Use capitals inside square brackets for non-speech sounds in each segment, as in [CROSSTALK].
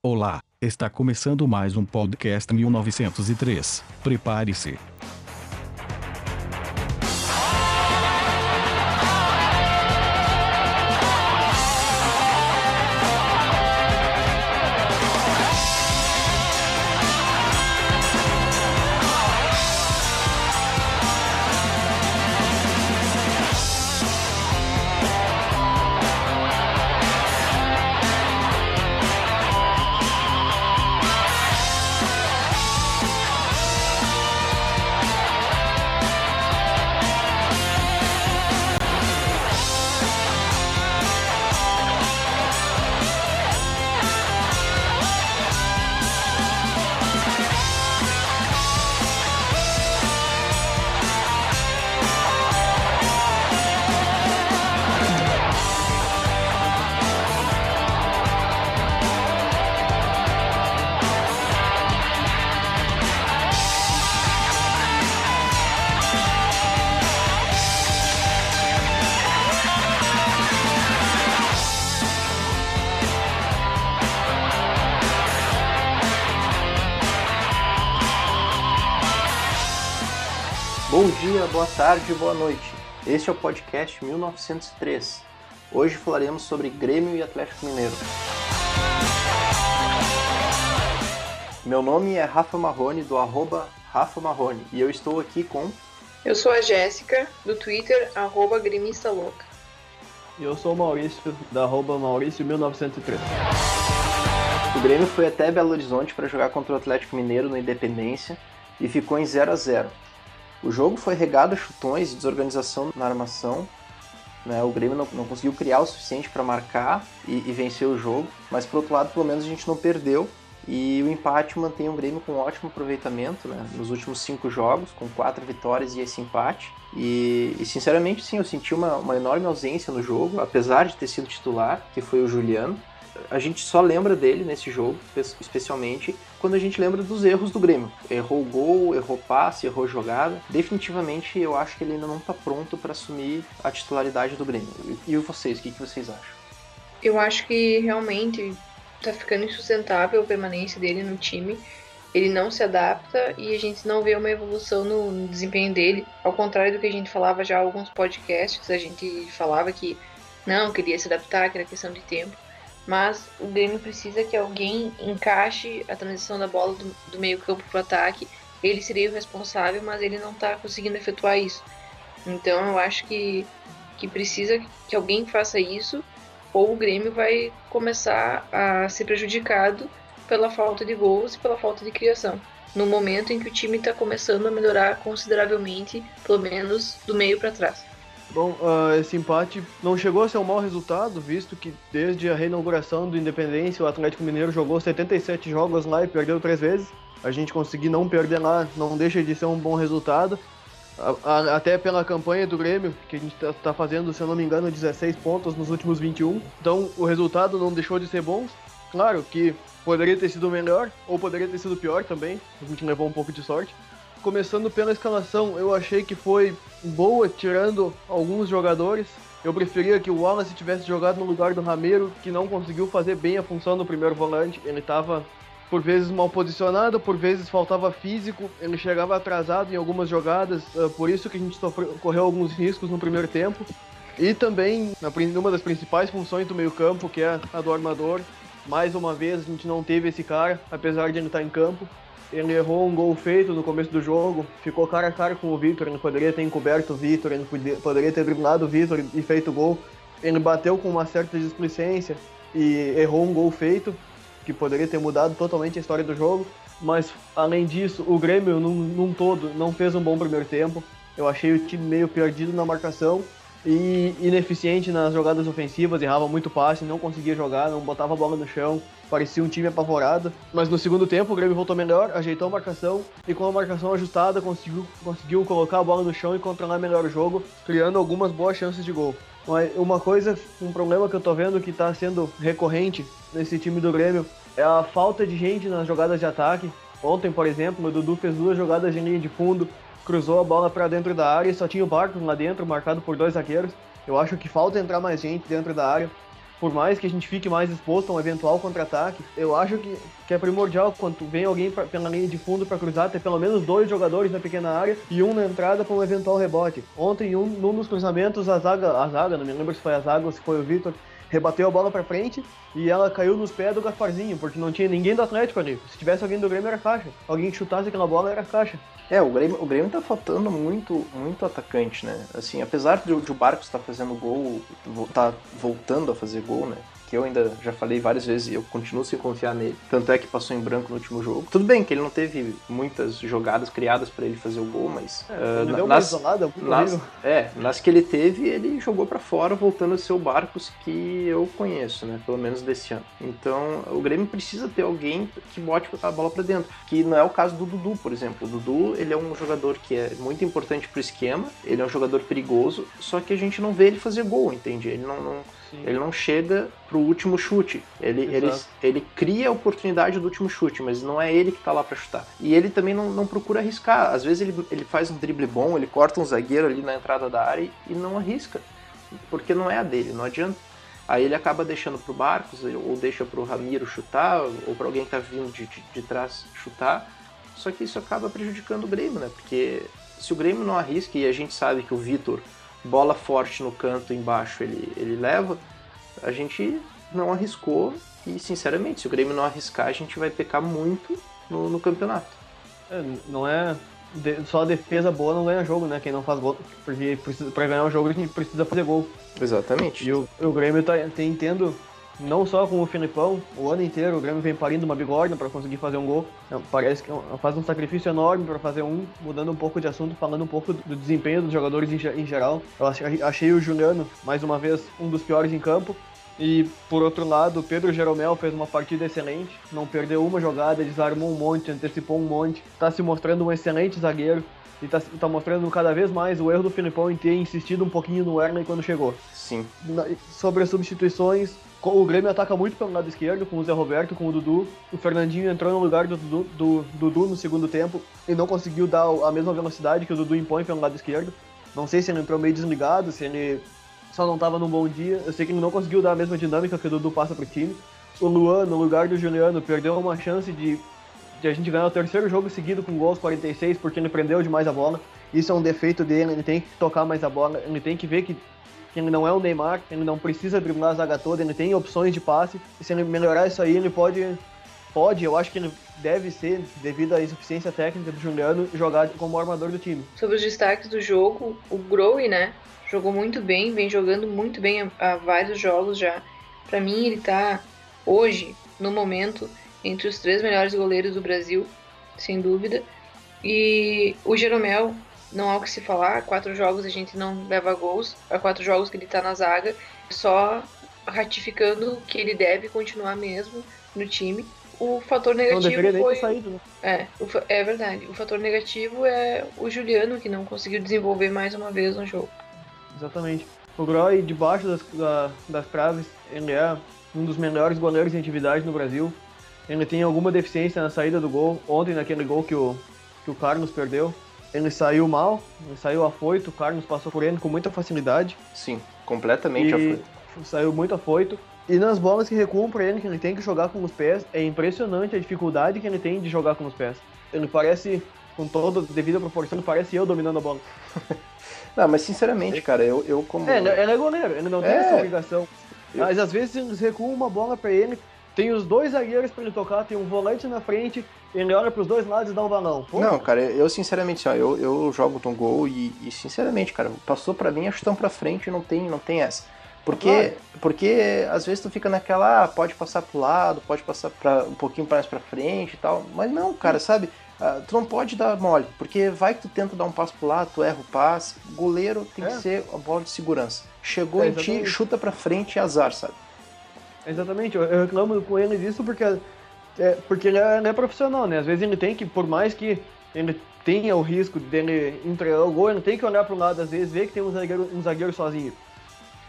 Olá, está começando mais um podcast 1903. Prepare-se. Boa tarde, boa noite. Este é o podcast 1903. Hoje falaremos sobre Grêmio e Atlético Mineiro. Meu nome é Rafa Marrone, do arroba Rafa Marrone, e eu estou aqui com... Eu sou a Jéssica, do Twitter, arroba gremista louca. E eu sou o Maurício, da arroba Maurício1903. O Grêmio foi até Belo Horizonte para jogar contra o Atlético Mineiro no Independência e ficou em 0 a 0 o jogo foi regado a chutões e desorganização na armação. Né? O Grêmio não, não conseguiu criar o suficiente para marcar e, e, vencer o jogo, mas por outro lado, pelo menos a gente não perdeu. E o empate mantém o Grêmio com um ótimo aproveitamento né? nos últimos cinco jogos, com quatro vitórias e esse empate. E, e sinceramente, sim, eu senti uma, uma enorme ausência no jogo, apesar de ter sido titular, que foi o Juliano a gente só lembra dele nesse jogo, especialmente quando a gente lembra dos erros do Grêmio. Errou gol, errou passe, errou jogada. Definitivamente eu acho que ele ainda não está pronto para assumir a titularidade do Grêmio. E vocês, o que, vocês acham? Eu acho que realmente está ficando insustentável a permanência dele no time. Ele não se adapta e a gente não vê uma evolução no, no desempenho dele. Ao contrário do que a gente falava já em alguns podcasts, a gente falava que não, queria se adaptar, que era questão de tempo mas o Grêmio precisa que alguém encaixe a transição da bola do, do meio campo para o ataque. Ele seria o responsável, mas ele não está conseguindo efetuar isso. Então eu acho que, que precisa que alguém faça isso, ou o Grêmio vai começar a ser prejudicado pela falta de gols e pela falta de criação. No momento em que o time está começando a melhorar consideravelmente, pelo menos do meio para trás. Bom, uh, esse empate não chegou a ser um mau resultado, visto que desde a reinauguração do Independência, o Atlético Mineiro jogou 77 jogos lá e perdeu três vezes. A gente conseguir não perder lá não deixa de ser um bom resultado. até pela campanha do Grêmio, que a gente está tá fazendo, se eu não me engano, 16 pontos nos últimos 21. Então o resultado não deixou de ser bom. Claro que poderia ter sido melhor, ou poderia ter sido pior também. A gente levou um pouco de sorte. Começando pela escalação, eu achei que foi boa, tirando alguns jogadores. Eu preferia que o Wallace tivesse jogado no lugar do Ramiro, que não conseguiu fazer bem a função do primeiro volante. Ele estava por vezes mal posicionado, por vezes faltava físico, ele chegava atrasado em algumas jogadas, ah, por isso que a gente sofreu, correu alguns riscos no primeiro tempo. E também, numa das principais funções do meio-campo, que é a do armador, mais uma vez a gente não teve esse cara, apesar de ele estar em campo. Ele errou um gol feito no começo do jogo, ficou cara a cara com o Vitor, ele poderia ter encoberto o Vitor, ele poderia ter driblado o Vitor e feito gol. Ele bateu com uma certa displicência e errou um gol feito, que poderia ter mudado totalmente a história do jogo. Mas, além disso, o Grêmio, num, num todo, não fez um bom primeiro tempo. Eu achei o time meio perdido na marcação e ineficiente nas jogadas ofensivas, errava muito passe, não conseguia jogar, não botava a bola no chão, parecia um time apavorado. Mas no segundo tempo o Grêmio voltou melhor, ajeitou a marcação e com a marcação ajustada conseguiu, conseguiu colocar a bola no chão e controlar melhor o jogo, criando algumas boas chances de gol. Mas uma coisa, um problema que eu tô vendo que tá sendo recorrente nesse time do Grêmio é a falta de gente nas jogadas de ataque. Ontem, por exemplo, o Dudu fez duas jogadas em linha de fundo, cruzou a bola para dentro da área e só tinha o Barcos lá dentro, marcado por dois zagueiros. Eu acho que falta entrar mais gente dentro da área. Por mais que a gente fique mais exposto a um eventual contra-ataque, eu acho que, que é primordial quando vem alguém pra, pela linha de fundo para cruzar, ter pelo menos dois jogadores na pequena área e um na entrada para um eventual rebote. Ontem, um, num dos cruzamentos, a zaga, a zaga, não me lembro se foi a zaga ou se foi o Vitor, rebateu a bola para frente e ela caiu nos pés do Gasparzinho, porque não tinha ninguém do Atlético ali. Se tivesse alguém do Grêmio, era caixa. Alguém que chutasse aquela bola, era caixa. É, o Grêmio, o Grêmio tá faltando muito, muito atacante, né? Assim, apesar de, de o Barcos tá fazendo gol, tá voltando a fazer gol, né? Que eu ainda já falei várias vezes e eu continuo sem confiar nele. Tanto é que passou em branco no último jogo. Tudo bem que ele não teve muitas jogadas criadas para ele fazer o gol, mas é, uh, nas, isolada, nas, é, nas que ele teve, ele jogou para fora, voltando a ser o Barcos que eu conheço, né? Pelo menos desse ano. Então, o Grêmio precisa ter alguém que bote a bola para dentro, que não é o caso do Dudu, por exemplo. O Dudu, ele é um jogador que é muito importante pro esquema, ele é um jogador perigoso, só que a gente não vê ele fazer gol, entende? Ele não, não Sim. Ele não chega pro último chute. Ele, ele, ele cria a oportunidade do último chute, mas não é ele que tá lá para chutar. E ele também não, não procura arriscar. Às vezes ele, ele faz um drible bom, ele corta um zagueiro ali na entrada da área e não arrisca. Porque não é a dele, não adianta. Aí ele acaba deixando pro Barcos, ou deixa pro Ramiro chutar, ou para alguém que tá vindo de, de, de trás chutar. Só que isso acaba prejudicando o Grêmio, né? Porque se o Grêmio não arrisca, e a gente sabe que o Vitor bola forte no canto embaixo ele, ele leva, a gente não arriscou e, sinceramente, se o Grêmio não arriscar, a gente vai pecar muito no, no campeonato. É, não é. De, só a defesa boa não ganha jogo, né? Quem não faz gol. Porque precisa, pra ganhar um jogo a gente precisa fazer gol. Exatamente. E o, o Grêmio tá, tem tendo não só com o Filipão, o ano inteiro o Grêmio vem parindo uma bigorna para conseguir fazer um gol. Parece que é faz um sacrifício enorme para fazer um, mudando um pouco de assunto, falando um pouco do desempenho dos jogadores em, geral. Eu achei o Juliano, mais uma vez, um dos piores em campo. E por outro lado, Pedro Jeromel fez uma partida excelente, não perdeu uma jogada, desarmou um monte, antecipou um monte, está se mostrando um excelente zagueiro e está tá mostrando cada vez mais o erro do Filipão em ter insistido um pouquinho no Werner quando chegou. Sim. sobre as substituições, o Grêmio ataca muito pelo lado esquerdo, com o Zé Roberto, com o Dudu. O Fernandinho entrou no lugar do Dudu, do Dudu no segundo tempo e não conseguiu dar a mesma velocidade que o Dudu impõe pelo lado esquerdo. Não sei se ele entrou meio desligado, se ele só não estava num bom dia. Eu sei que ele não conseguiu dar a mesma dinâmica que o Dudu passa pro time. O Luan, no lugar do Juliano, perdeu uma chance de, de a gente ganhar o terceiro jogo seguido com gols 46 porque ele prendeu demais a bola. Isso é um defeito dele, ele tem que tocar mais a bola, ele tem que ver que que ele não é o Neymar, ele não precisa driblar a zaga toda, ele tem opções de passe, e se ele melhorar isso aí, ele pode, pode, eu acho que ele deve ser, devido à insuficiência técnica do Juliano, jogar como armador do time. Sobre os destaques do jogo, o Growe, né, jogou muito bem, vem jogando muito bem há, vários jogos já. Para mim, ele tá hoje, no momento, entre os três melhores goleiros do Brasil, sem dúvida. E o Jeromel não há o que se falar. Quatro jogos a gente não leva gols. Há quatro jogos que ele tá na zaga. Só ratificando que ele deve continuar mesmo no time. O fator negativo não foi. Saído, né? É, é verdade. O fator negativo é o Juliano, que não conseguiu desenvolver mais uma vez no jogo. Exatamente. O Groy, debaixo das, da, das traves, ele é um dos melhores goleiros em atividade no Brasil. Ele tem alguma deficiência na saída do gol. Ontem, naquele gol que o, que o Carlos perdeu, ele saiu mal, ele saiu afoito, o Carlos passou por ele com muita facilidade. Sim, completamente afoito. Saiu muito afoito. E nas bolas que recuam para ele, que ele tem que jogar com os pés, é impressionante a dificuldade que ele tem de jogar com os pés. Ele parece, com todo devido à proporção, parece eu dominando a bola. [LAUGHS] não, mas sinceramente, cara, eu, eu como. É, ele é goleiro, ele não tem é. essa obrigação. Mas às vezes eles recuam uma bola para ele, tem os dois zagueiros para ele tocar, tem um volante na frente, ele olha pros dois lados e dá um balão. Pô. Não, cara, eu sinceramente, ó, eu, eu jogo um gol e, e, sinceramente, cara, passou para mim, acho que estão pra frente, não tem, não tem essa. Porque, claro. porque às vezes tu fica naquela, ah, pode passar pro lado, pode passar pra, um pouquinho mais pra frente e tal. Mas não, cara, sabe? Uh, tu não pode dar mole, porque vai que tu tenta dar um passo pro lado, tu erra o passe. Goleiro tem é. que ser a bola de segurança. Chegou é, em ti, chuta pra frente e azar, sabe? Exatamente, eu reclamo com ele disso porque, é, porque ele é, ele é, profissional, né? Às vezes ele tem que, por mais que ele tenha o risco dele entregar o gol, ele tem que olhar para o lado, às vezes, ver que tem um zagueiro, um zagueiro sozinho.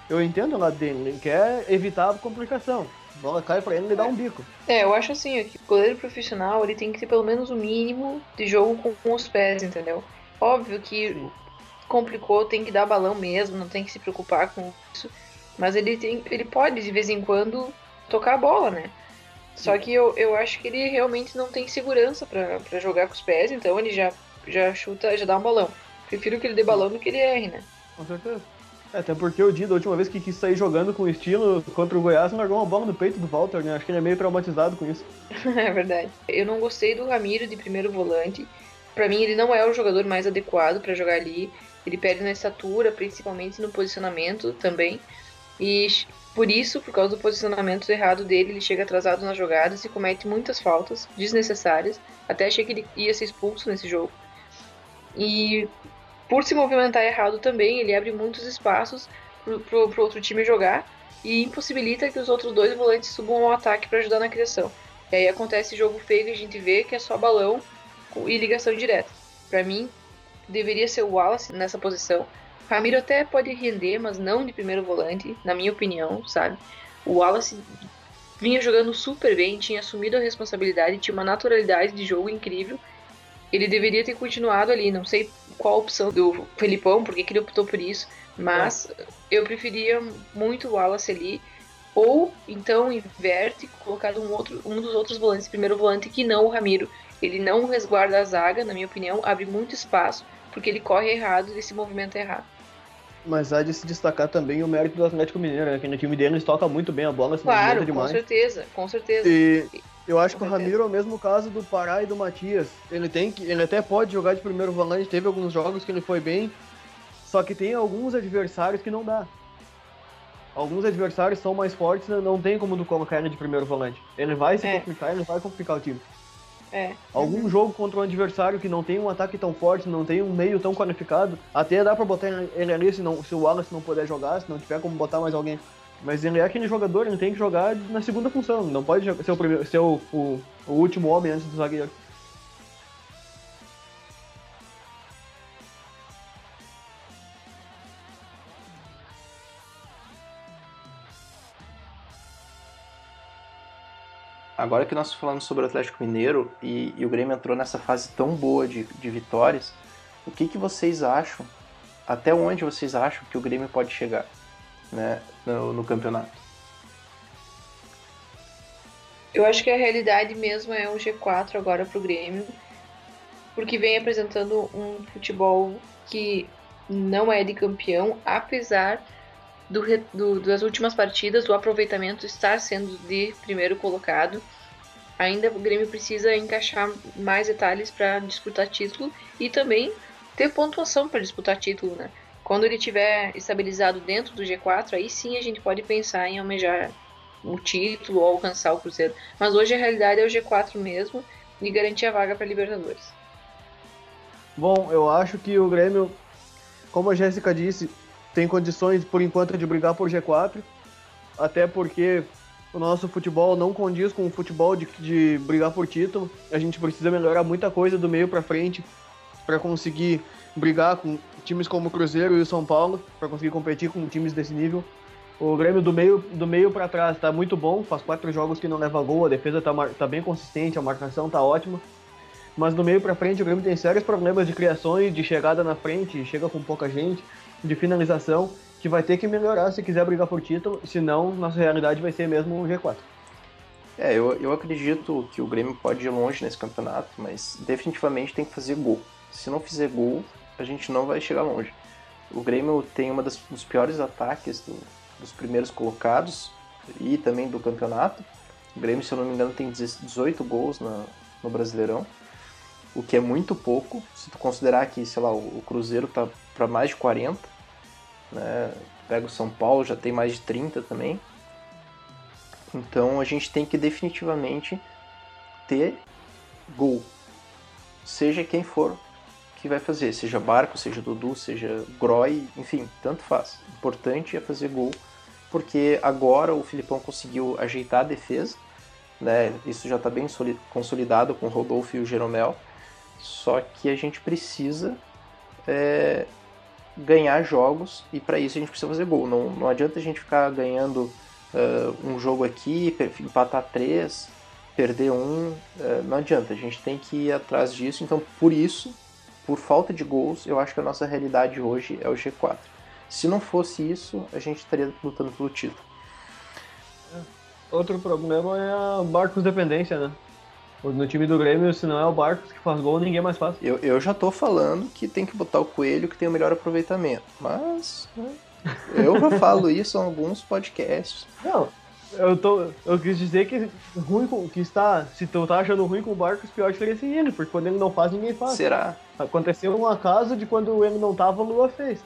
Eu entendo o lado dele, ele quer evitar a complicação. A bola cai para ele e ele dá um bico. É, eu acho assim, que o goleiro profissional ele tem que ter pelo menos o mínimo de jogo com, com os pés, entendeu? Óbvio que Sim. complicou, tem que dar balão mesmo, não tem que se preocupar com isso Mas ele, tem, ele pode, de vez em quando, tocar a bola, né? Só que eu, eu acho que ele realmente não tem segurança para jogar com os pés, então ele já, já chuta, já dá um balão. Prefiro que ele dê balão do que ele erre, né? Com certeza. Até porque o Di, da última vez que quis sair jogando com estilo contra o Goiás, largou uma bola no peito do Walter, né? Acho que ele é meio traumatizado com isso. [LAUGHS] é verdade. Eu não gostei do Ramiro de primeiro volante. Para mim, ele não é o jogador mais adequado para jogar ali. Ele perde na estatura, principalmente no posicionamento também. E por isso, por causa do posicionamento errado dele, ele chega atrasado nas jogadas e comete muitas faltas desnecessárias. Até achei que ele ia ser expulso nesse jogo. E por se movimentar errado também, ele abre muitos espaços pro, pro, pro outro time jogar e impossibilita que os outros dois volantes subam ao ataque para ajudar na criação. E aí acontece jogo feio que a gente vê que é só balão e ligação direta. Para mim, deveria ser o Wallace nessa posição. Ramiro até pode render, mas não de primeiro volante, na minha opinião, sabe? O Wallace vinha jogando super bem, tinha assumido a responsabilidade, tinha uma naturalidade de jogo incrível ele deveria ter continuado ali. Não sei qual a opção do Felipão, porque que ele optou por isso, mas é. eu preferia muito o Wallace ali. Ou então inverte, colocado um, outro, um dos outros volantes, primeiro volante que não o Ramiro. Ele não resguarda a zaga, na minha opinião, abre muito espaço, porque ele corre errado e se movimenta errado. Mas há de se destacar também o mérito do Atlético Mineiro, né? que no time deles toca muito bem a bola, se claro, demais. com certeza, com certeza. E eu acho que o Ramiro é o mesmo caso do Pará e do Matias. Ele tem que, ele até pode jogar de primeiro volante, teve alguns jogos que ele foi bem, só que tem alguns adversários que não dá. Alguns adversários são mais fortes, né? não tem como do colocar ele de primeiro volante. Ele vai se é. complicar, ele vai complicar o time. É. Algum uhum. jogo contra um adversário que não tem um ataque tão forte, não tem um meio tão qualificado, até dá pra botar ele ali se, não, se o Wallace não puder jogar, se não tiver como botar mais alguém. Mas ele é aquele jogador, ele tem que jogar na segunda função, não pode ser o, primeiro, ser o, o, o último homem antes do zagueiro. Agora que nós falamos sobre o Atlético Mineiro e, e, o Grêmio entrou nessa fase tão boa de, de vitórias, o que, que vocês acham? Até onde vocês acham que o Grêmio pode chegar? Né, no, no campeonato. Eu acho que a realidade mesmo é o G4 agora para o Grêmio, porque vem apresentando um futebol que não é de campeão, apesar do, do, das últimas partidas, do aproveitamento estar sendo de primeiro colocado. Ainda o Grêmio precisa encaixar mais detalhes para disputar título e também ter pontuação para disputar título, né? Quando ele tiver estabilizado dentro do G4, aí sim a gente pode pensar em almejar o título ou alcançar o Cruzeiro. Mas hoje a realidade é o G4 mesmo e garantir a vaga para Libertadores. Bom, eu acho que o Grêmio, como a Jéssica disse, tem condições por enquanto de brigar por G4, até porque o nosso futebol não condiz com o futebol de, de brigar por título. A gente precisa melhorar muita coisa do meio para frente para conseguir brigar com times como o Cruzeiro e o São Paulo para conseguir competir com times desse nível. O Grêmio do meio, do meio para trás está muito bom, faz quatro jogos que não leva gol, a defesa está tá bem consistente, a marcação está ótima. Mas do meio para frente o Grêmio tem sérios problemas de criações, de chegada na frente, chega com pouca gente, de finalização, que vai ter que melhorar se quiser brigar por título, senão nossa realidade vai ser mesmo o G4. É, eu, eu acredito que o Grêmio pode ir longe nesse campeonato, mas definitivamente tem que fazer gol. Se não fizer gol, a gente não vai chegar longe. O Grêmio tem das, dos piores ataques do, dos primeiros colocados e também do campeonato. O Grêmio, se eu não me engano, tem 18 gols na, no Brasileirão, o que é muito pouco, se tu considerar que, sei lá, o, o Cruzeiro tá para mais de 40, né? Pega o São Paulo, já tem mais de 30 também. Então a gente tem que definitivamente ter gol, seja quem for que vai fazer, seja Barco, seja Dudu, seja Groy, enfim, tanto faz. O importante é fazer gol, porque agora o Filipão conseguiu ajeitar a defesa, né? Isso já está bem consolidado com o Rodolfo e o Jeromel, só que a gente precisa é, ganhar jogos e para isso a gente precisa fazer gol. Não, não adianta a gente ficar ganhando uh, um jogo aqui, empatar três, perder um, uh, não adianta. A gente tem que ir atrás disso. Então, por isso por falta de gols, eu acho que a nossa realidade hoje é o G4. Se não fosse isso, a gente estaria lutando pelo título. Outro problema é a Barcos dependência, né? No time do Grêmio, se não é o Barcos que faz gol, ninguém mais faz. Eu, eu já tô falando que tem que botar o Coelho que tem o melhor aproveitamento. Mas né, eu já falo isso em alguns podcasts. Não, eu, tô, eu quis dizer que ruim com, que está, se tu tá achando ruim com o Barcos, pior seria sem ele, porque quando ele não faz, ninguém faz. Será? Aconteceu um acaso de quando ele não tava, o Lua fez.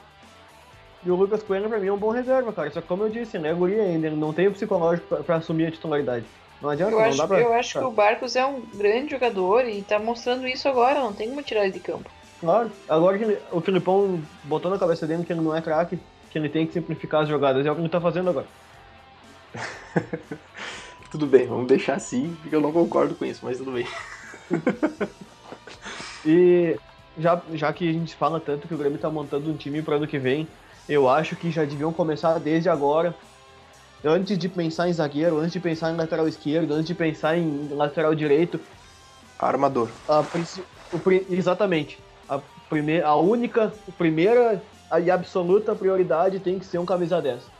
E o Lucas Coelho, pra mim, é um bom reserva, cara. Só que, como eu disse, né, guri ainda, ele não tem o psicológico pra, pra assumir a titularidade. Não adianta, Eu não acho, dá pra... eu acho que o Barcos é um grande jogador e tá mostrando isso agora, não tem como tirar ele de campo. Claro. Agora que ele- o Filipão botou na cabeça dele que ele não é craque, que ele tem que simplificar as jogadas. É o que ele tá fazendo agora. [LAUGHS] Tudo bem, vamos deixar assim, porque eu não concordo com isso, mas tudo bem. [LAUGHS] E já, já que a gente fala tanto que o Grêmio tá montando um time pro ano que vem, eu acho que já deviam começar desde agora. Antes de pensar em zagueiro, antes de pensar em lateral esquerdo, antes de pensar em lateral direito, Armador. a o exatamente. A, primeira, a única, primeira e absoluta prioridade tem que ser um camisa 10.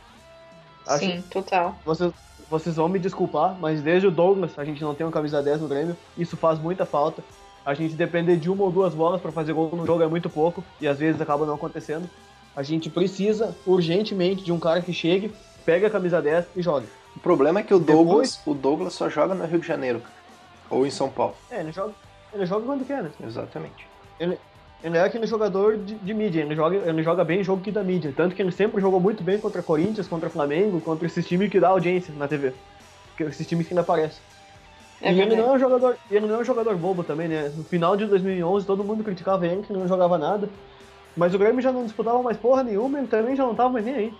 Acho- Sim, total. Vocês, vocês vão me desculpar, mas desde o Douglas a gente não tem um camisa 10 no Grêmio. Isso faz muita falta. A gente depender de uma ou duas bolas para fazer gol no jogo é muito pouco e às vezes acaba não acontecendo. A gente precisa urgentemente de um cara que chegue, pegue a camisa 10 e jogue. O problema é que o Depois- Douglas, o Douglas só joga no Rio de Janeiro. Ou em São Paulo. É, ele joga, ele joga quando quer, né? Exatamente. Ele é aquele jogador de, de mídia, ele joga, ele joga bem jogo que dá mídia. Tanto que ele sempre jogou muito bem contra Corinthians, contra Flamengo, contra esses times que dá audiência na TV. Que- Esses times que ainda aparecem. É e ele não é um jogador, ele não é um jogador bobo também, né? No final de 2011 todo mundo criticava ele que ele não jogava nada. Mas o Grêmio já não disputava mais porra nenhuma, ele também já não tava mais nem aí.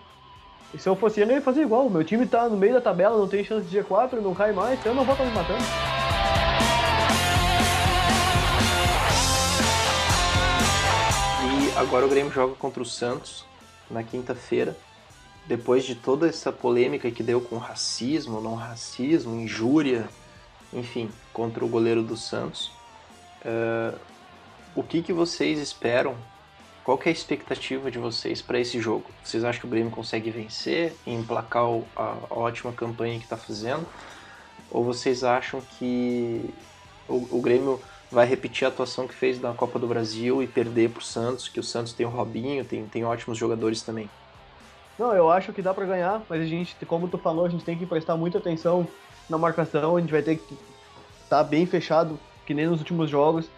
E se eu fosse ele, eu ia fazer igual. Meu time tá no meio da tabela, não tem chance de G4, não cai mais, então eu não vou estar me matando. Agora o Grêmio joga contra o Santos na quinta-feira. Depois de toda essa polêmica que deu com racismo, não racismo, injúria, enfim, contra o goleiro do Santos. eh, o que, que vocês esperam? Qual que é a expectativa de vocês para esse jogo? Vocês acham que o Grêmio consegue vencer e emplacar a, a ótima campanha que está fazendo? Ou vocês acham que o, o Grêmio vai repetir a atuação que fez na Copa do Brasil e perder pro Santos, que o Santos tem o Robinho, tem, tem ótimos jogadores também. Não, eu acho que dá pra ganhar, mas a gente, como tu falou, a gente tem que prestar muita atenção na marcação, a gente vai ter que estar bem fechado, que nem nos últimos jogos.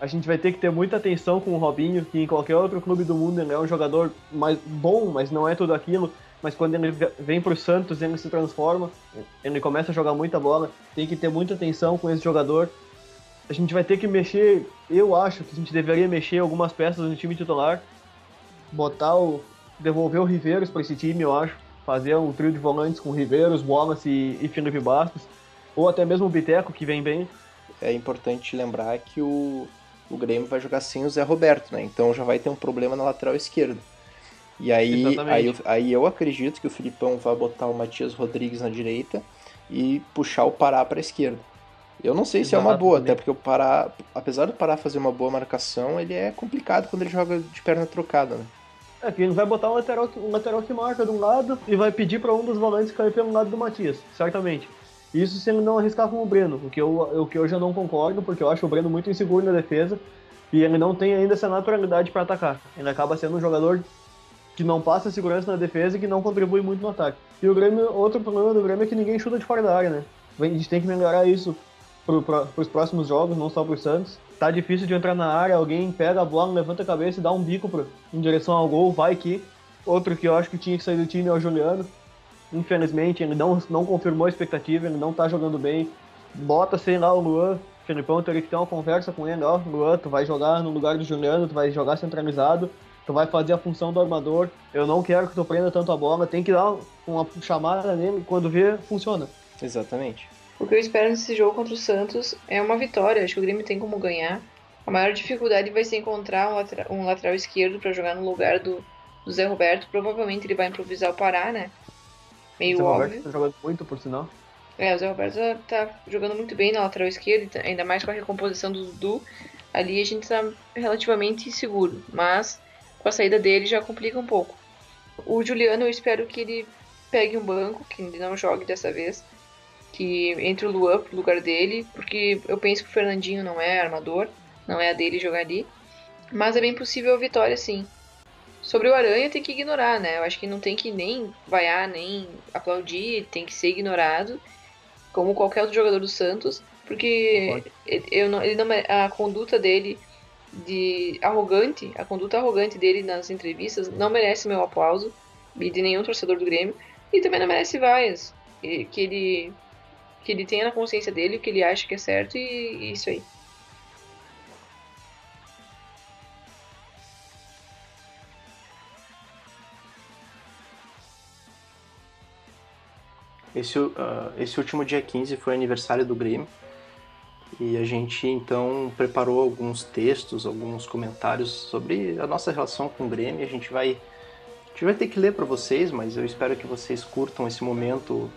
A gente vai ter que ter muita atenção com o Robinho, que em qualquer outro clube do mundo ele é um jogador mais bom, mas não é tudo aquilo. Mas quando ele vem pro Santos, ele se transforma, ele começa a jogar muita bola. Tem que ter muita atenção com esse jogador. A gente vai ter que mexer, eu acho que a gente deveria mexer algumas peças no time titular, botar o. devolver o Riveiros para esse time, eu acho. Fazer um trio de volantes com Riveiros, Wallace e, e Felipe Bastos. Ou até mesmo o Biteco, que vem bem. É importante lembrar que o, o Grêmio vai jogar sem o Zé Roberto, né? Então já vai ter um problema na lateral esquerda. E aí, Exatamente. aí, eu- aí eu acredito que o Filipão vai botar o Matias Rodrigues na direita e puxar o Pará para a esquerda. Eu não sei se é uma Exato, boa, também. até porque o Pará, apesar do Pará fazer uma boa marcação, ele é complicado quando ele joga de perna trocada, né? É que ele vai botar um lateral, que- um lateral que marca de um lado e vai pedir para um dos volantes cair pelo lado do Matias, certamente. Isso se ele não arriscar com o Breno, o que, eu, o que eu já não concordo, porque eu acho o Breno muito inseguro na defesa e ele não tem ainda essa naturalidade para atacar. Ele acaba sendo um jogador que não passa segurança na defesa e que não contribui muito no ataque. E o Grêmio, outro problema do Grêmio é que ninguém chuta de fora da área, né? A gente tem que melhorar isso pro, pros próximos jogos, não só pro Santos. Tá difícil de entrar na área, alguém pega a bola, levanta a cabeça e dá um bico pro, em direção ao gol, vai que. Outro que eu acho que tinha que sair do time é o Juliano. Infelizmente, ele não, não confirmou a expectativa, ele não tá jogando bem. Bota, sei lá, o Luan. O Felipão teria que ter uma conversa com ele, ó, Luan, tu vai jogar no lugar do Juliano, tu vai jogar centralizado, tu vai fazer a função do armador. Eu não quero que tu prenda tanto a bola, tem que dar uma chamada nele, quando vê, funciona. Exatamente. O que eu espero nesse jogo contra o Santos é uma vitória. Acho que o Grêmio tem como ganhar. A maior dificuldade vai ser encontrar um lateral, um lateral esquerdo para jogar no lugar do, do Zé Roberto. Provavelmente ele vai improvisar o Pará, né? Meio O óbvio. Roberto tá jogando muito, por sinal. É, o Zé Roberto tá jogando muito bem na lateral esquerda, ainda mais com a recomposição do Dudu. Ali a gente tá relativamente seguro, mas com a saída dele já complica um pouco. O Juliano, eu espero que ele pegue um banco, que ele não jogue dessa vez. Que entre o Luan pro lugar dele, porque eu penso que o Fernandinho não é armador, não é a dele jogar ali. Mas é bem possível a vitória, sim. Sobre o Aranha tem que ignorar, né? Eu acho que não tem que nem vaiar, nem aplaudir, tem que ser ignorado, como qualquer outro jogador do Santos, porque ele, não, ele não, a conduta dele de arrogante, a conduta arrogante dele nas entrevistas não merece meu aplauso e de nenhum torcedor do Grêmio e também não merece vaias, que ele que ele tenha na consciência dele o que ele acha que é certo e, e isso aí. Esse, uh, esse último dia 15 foi aniversário do Grêmio e a gente então preparou alguns textos, alguns comentários sobre a nossa relação com o Grêmio. A gente vai, a gente vai ter que ler para vocês, mas eu espero que vocês curtam esse momento,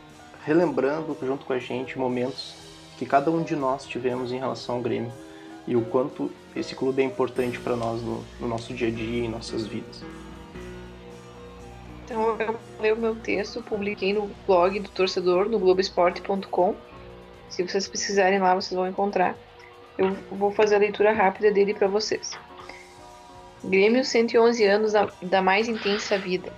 relembrando junto com a gente momentos que cada um de nós tivemos em relação ao Grêmio e o quanto esse clube é importante para nós no, no nosso dia a dia e em nossas vidas. Então eu li o meu texto, publiquei no blog do torcedor, no globesport.com. Se vocês precisarem lá, vocês vão encontrar. Eu vou fazer a leitura rápida dele para vocês. Grêmio 111 anos da, da mais intensa vida.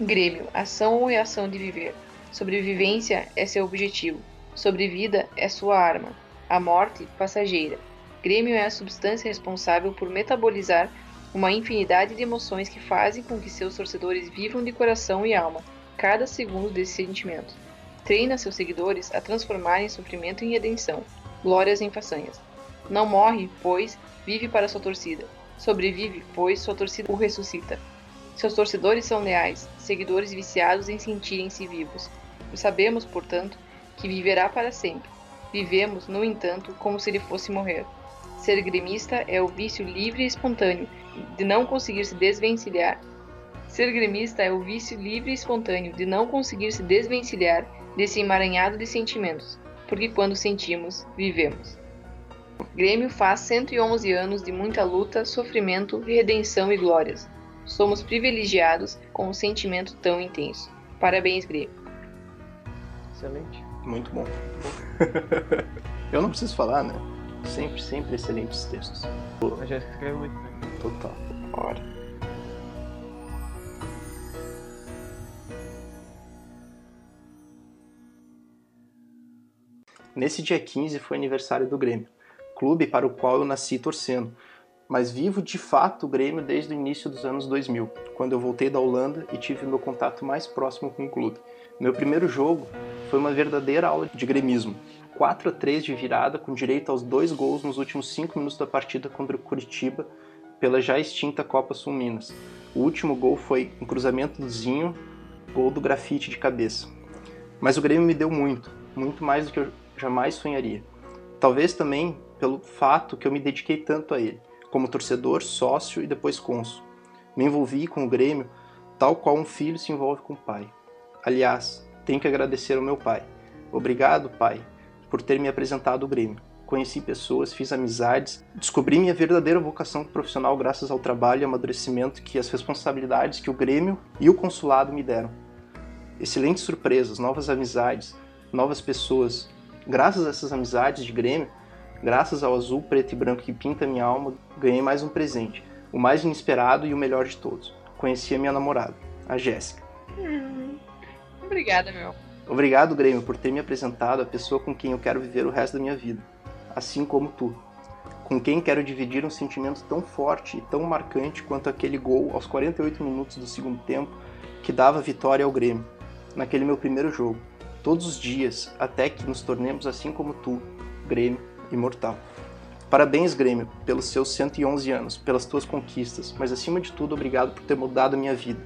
Grêmio, ação ou reação de viver. Sobrevivência é seu objetivo. Sobrevida é sua arma. A morte, passageira. Grêmio é a substância responsável por metabolizar uma infinidade de emoções que fazem com que seus torcedores vivam de coração e alma cada segundo desse sentimento. Treina seus seguidores a transformarem sofrimento em redenção, glórias em façanhas. Não morre, pois vive para sua torcida. Sobrevive, pois sua torcida o ressuscita. Seus torcedores são leais, seguidores viciados em sentirem-se vivos. E sabemos, portanto, que viverá para sempre. Vivemos, no entanto, como se ele fosse morrer. Ser gremista é o vício livre e espontâneo de não conseguir se desvencilhar. Ser gremista é o vício livre e espontâneo de não conseguir se desvencilhar desse emaranhado de sentimentos, porque quando sentimos, vivemos. Grêmio faz 111 anos de muita luta, sofrimento, redenção e glórias. Somos privilegiados com um sentimento tão intenso. Parabéns, Grêmio. Excelente. Muito bom. [LAUGHS] Eu não preciso falar, né? Sempre, sempre excelentes textos. A Jéssica escreve muito bem. Total. Ora. Nesse dia 15 foi aniversário do Grêmio, clube para o qual eu nasci torcendo, mas vivo de fato o Grêmio desde o início dos anos 2000, quando eu voltei da Holanda e tive meu contato mais próximo com o clube. Meu primeiro jogo foi uma verdadeira aula de gremismo, 4 a 3 de virada, com direito aos dois gols nos últimos 5 minutos da partida contra o Curitiba, pela já extinta Copa Sul Minas. O último gol foi um cruzamento do Zinho, gol do grafite de cabeça. Mas o Grêmio me deu muito, muito mais do que eu jamais sonharia. Talvez também pelo fato que eu me dediquei tanto a ele, como torcedor, sócio e depois cônsul. Me envolvi com o Grêmio tal qual um filho se envolve com o pai. Aliás, tenho que agradecer ao meu pai. Obrigado, pai, por ter me apresentado o Grêmio. Conheci pessoas, fiz amizades, descobri minha verdadeira vocação profissional graças ao trabalho e amadurecimento que as responsabilidades que o Grêmio e o consulado me deram. Excelentes surpresas, novas amizades, novas pessoas. Graças a essas amizades de Grêmio, graças ao azul, preto e branco que pinta minha alma, ganhei mais um presente, o mais inesperado e o melhor de todos. Conheci a minha namorada, a Jéssica. Hum, obrigada, meu. Obrigado, Grêmio, por ter me apresentado a pessoa com quem eu quero viver o resto da minha vida, assim como tu. Com quem quero dividir um sentimento tão forte e tão marcante quanto aquele gol aos 48 minutos do segundo tempo que dava vitória ao Grêmio, naquele meu primeiro jogo. Todos os dias, até que nos tornemos assim como tu, Grêmio, imortal. Parabéns, Grêmio, pelos seus 111 anos, pelas tuas conquistas, mas acima de tudo, obrigado por ter mudado a minha vida,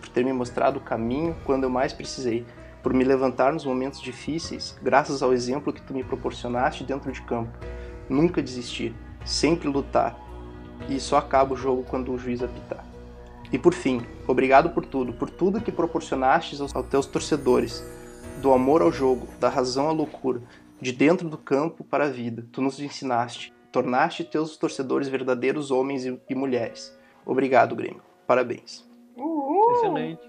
por ter me mostrado o caminho quando eu mais precisei por me levantar nos momentos difíceis, graças ao exemplo que tu me proporcionaste dentro de campo. Nunca desistir, sempre lutar. E só acaba o jogo quando o juiz apitar. E por fim, obrigado por tudo, por tudo que proporcionastes aos, teus torcedores, do amor ao jogo, da razão à loucura, de dentro do campo para a vida. Tu nos ensinaste, tornaste teus torcedores verdadeiros homens e, e mulheres. Obrigado, Grêmio. Parabéns. Uhul. Excelente.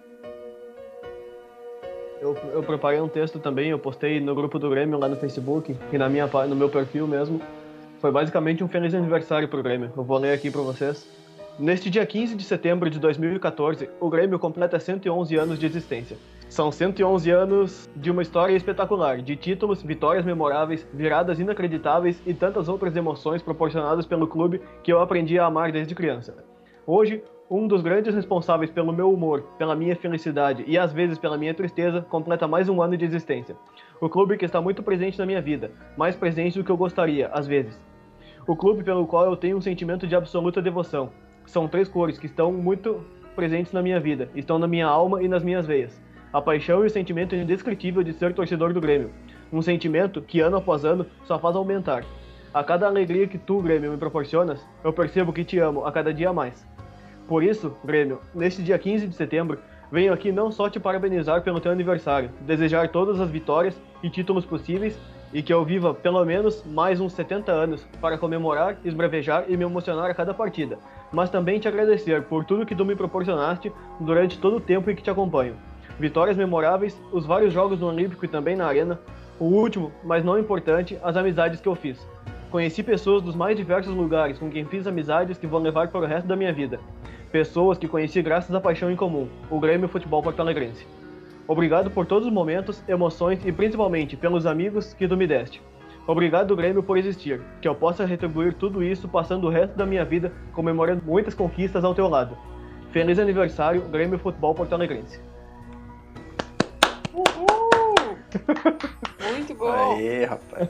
Eu, eu preparei um texto também, eu postei no grupo do Grêmio lá no Facebook e na minha, no meu perfil mesmo. Foi basicamente um feliz aniversário pro Grêmio. Eu vou ler aqui para vocês. Neste dia 15 de setembro de 2014, o Grêmio completa 111 anos de existência. São 111 anos de uma história espetacular, de títulos, vitórias memoráveis, viradas inacreditáveis e tantas outras emoções proporcionadas pelo clube que eu aprendi a amar desde criança. Hoje, um dos grandes responsáveis pelo meu humor, pela minha felicidade e às vezes pela minha tristeza, completa mais um ano de existência. O clube que está muito presente na minha vida, mais presente do que eu gostaria, às vezes. O clube pelo qual eu tenho um sentimento de absoluta devoção. São três cores que estão muito presentes na minha vida, estão na minha alma e nas minhas veias. A paixão e o sentimento indescritível de ser torcedor do Grêmio. Um sentimento que ano após ano só faz aumentar. A cada alegria que tu, Grêmio, me proporcionas, eu percebo que te amo a cada dia mais. Por isso, Grêmio, neste dia 15 de setembro, venho aqui não só te parabenizar pelo teu aniversário, desejar todas as vitórias e títulos possíveis e que eu viva pelo menos mais uns 70 anos para comemorar, esbravejar e me emocionar a cada partida, mas também te agradecer por tudo que tu me proporcionaste durante todo o tempo em que te acompanho. Vitórias memoráveis, os vários jogos no Olímpico e também na Arena, o último, mas não importante, as amizades que eu fiz. Conheci pessoas dos mais diversos lugares com quem fiz amizades que vão levar para o resto da minha vida pessoas que conheci graças à paixão em comum, o Grêmio Futebol Porto Alegrense. Obrigado por todos os momentos, emoções e principalmente pelos amigos que tu me deste. Obrigado, Grêmio, por existir. Que eu possa retribuir tudo isso passando o resto da minha vida comemorando muitas conquistas ao teu lado. Feliz aniversário, Grêmio Futebol Porto Alegrense. Muito bom! Aê, rapaz.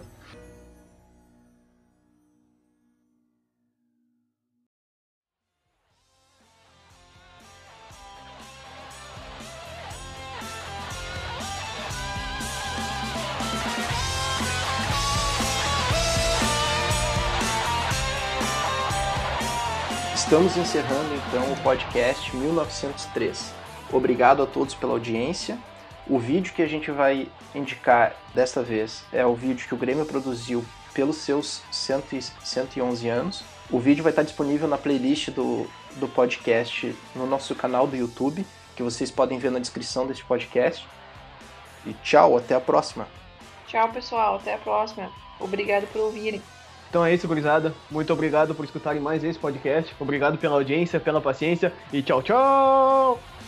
Estamos encerrando então o podcast 1903. Obrigado a todos pela audiência. O vídeo que a gente vai indicar desta vez é o vídeo que o Grêmio produziu pelos seus 111 anos. O vídeo vai estar disponível na playlist do, do podcast no nosso canal do YouTube, que vocês podem ver na descrição deste podcast. E tchau, até a próxima. Tchau, pessoal, até a próxima. Obrigado por ouvirem. Então é isso, gurizada. Muito obrigado por escutarem mais esse podcast. Obrigado pela audiência, pela paciência e tchau, tchau!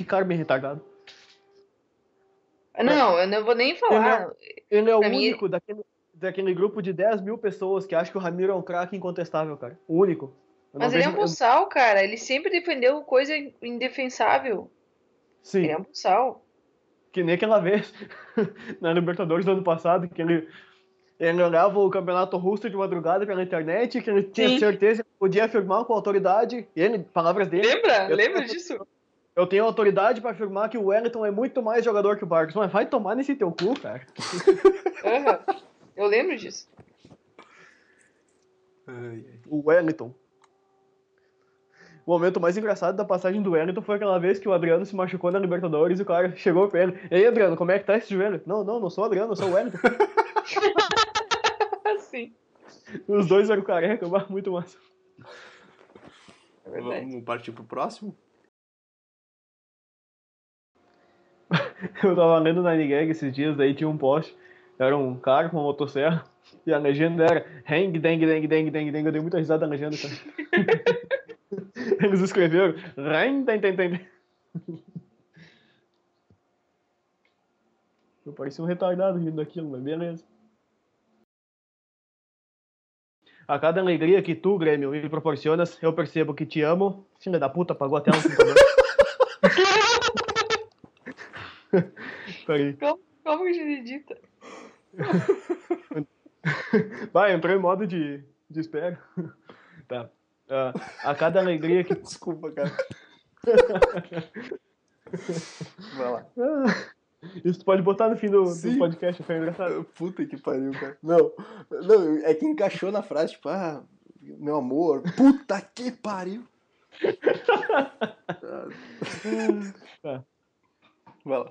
Que cara bem retardado. Não, eu não vou nem falar. Ele é o Pra mim- único daquele, daquele grupo de 10 mil pessoas que acha que o Ramiro é um craque incontestável, cara. O único. Eu Mas ele é um vejo- eu- buçal, cara. Ele sempre defendeu coisa indefensável. Sim, Ele é um buçal. que nem aquela vez [LAUGHS] na Libertadores do ano passado, que ele, ele olhava o campeonato russo de madrugada pela internet, que ele tinha Sim. certeza que podia afirmar com autoridade, ele, palavras dele, Lembra? Eu- Lembra disso? Eu tenho autoridade pra afirmar que o Wellington é muito mais jogador que o Barcos. Mas vai tomar nesse teu cu, cara. Aham. Eu lembro disso. O Wellington. O momento mais engraçado da passagem do Wellington foi aquela vez que o Adriano se machucou na Libertadores e o cara chegou pra ele. E aí, Adriano, como é que tá esse joelho? Não, não, não sou o Adriano, eu sou o Wellington. [LAUGHS] Sim, Os dois eram careca, mas muito massa. é. Vamos partir pro próximo? [LAUGHS] Eu tava lendo na Nigag esses dias, daí tinha um post. Era um cara com uma motosserra. [LAUGHS] E a legenda era Hang, deng, deng, deng, deng, deng. Eu dei muita risada na legenda, cara. [LAUGHS] Eles escreveram Ren, tem, tem, tem. Eu parecia um retardado rindo daquilo, mas beleza. A cada alegria que tu, Grêmio, me proporcionas, eu percebo que te amo. Filha da puta, apagou a tela do computador. [LAUGHS] Peraí. Como, como que a gente edita? Vai, entrou em modo de, de espera. [LAUGHS] Tá. Ah, a cada alegria que. Desculpa, cara. [LAUGHS] Vai lá. Isso tu pode botar no fim do, do podcast, foi engraçado. Puta que pariu, cara. Não, não, é que encaixou na frase, tipo, ah, meu amor, puta que pariu. Tá. Vai lá.